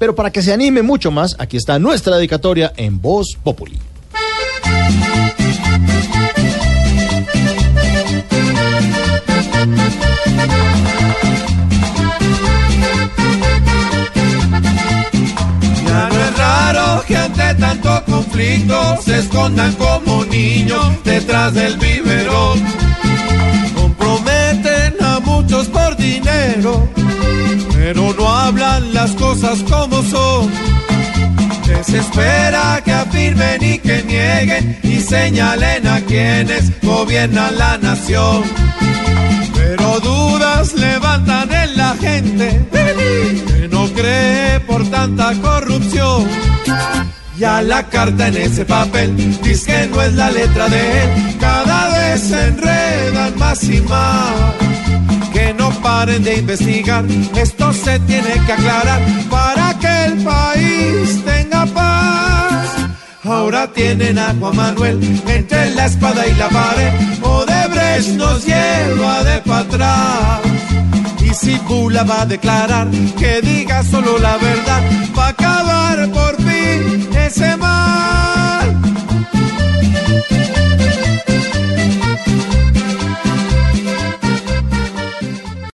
Pero para que se anime mucho más, aquí está nuestra dedicatoria en Voz Populi. Ya no es raro que ante tanto conflicto se escondan como niños detrás del biberón. Comprometen a muchos por dinero, pero no hablan las cosas como son. Desespera que afirmen y que nieguen y señalen a quienes gobiernan la nación. Pero dudas levantan en la gente que no cree por tanta corrupción. Ya la carta en ese papel dice que no es la letra de él. Cada vez se enredan más y más. Paren de investigar, esto se tiene que aclarar para que el país tenga paz. Ahora tienen a Juan Manuel entre la espada y la pared. Odebrecht nos lleva de para atrás. Y si Bula va a declarar que diga solo la verdad,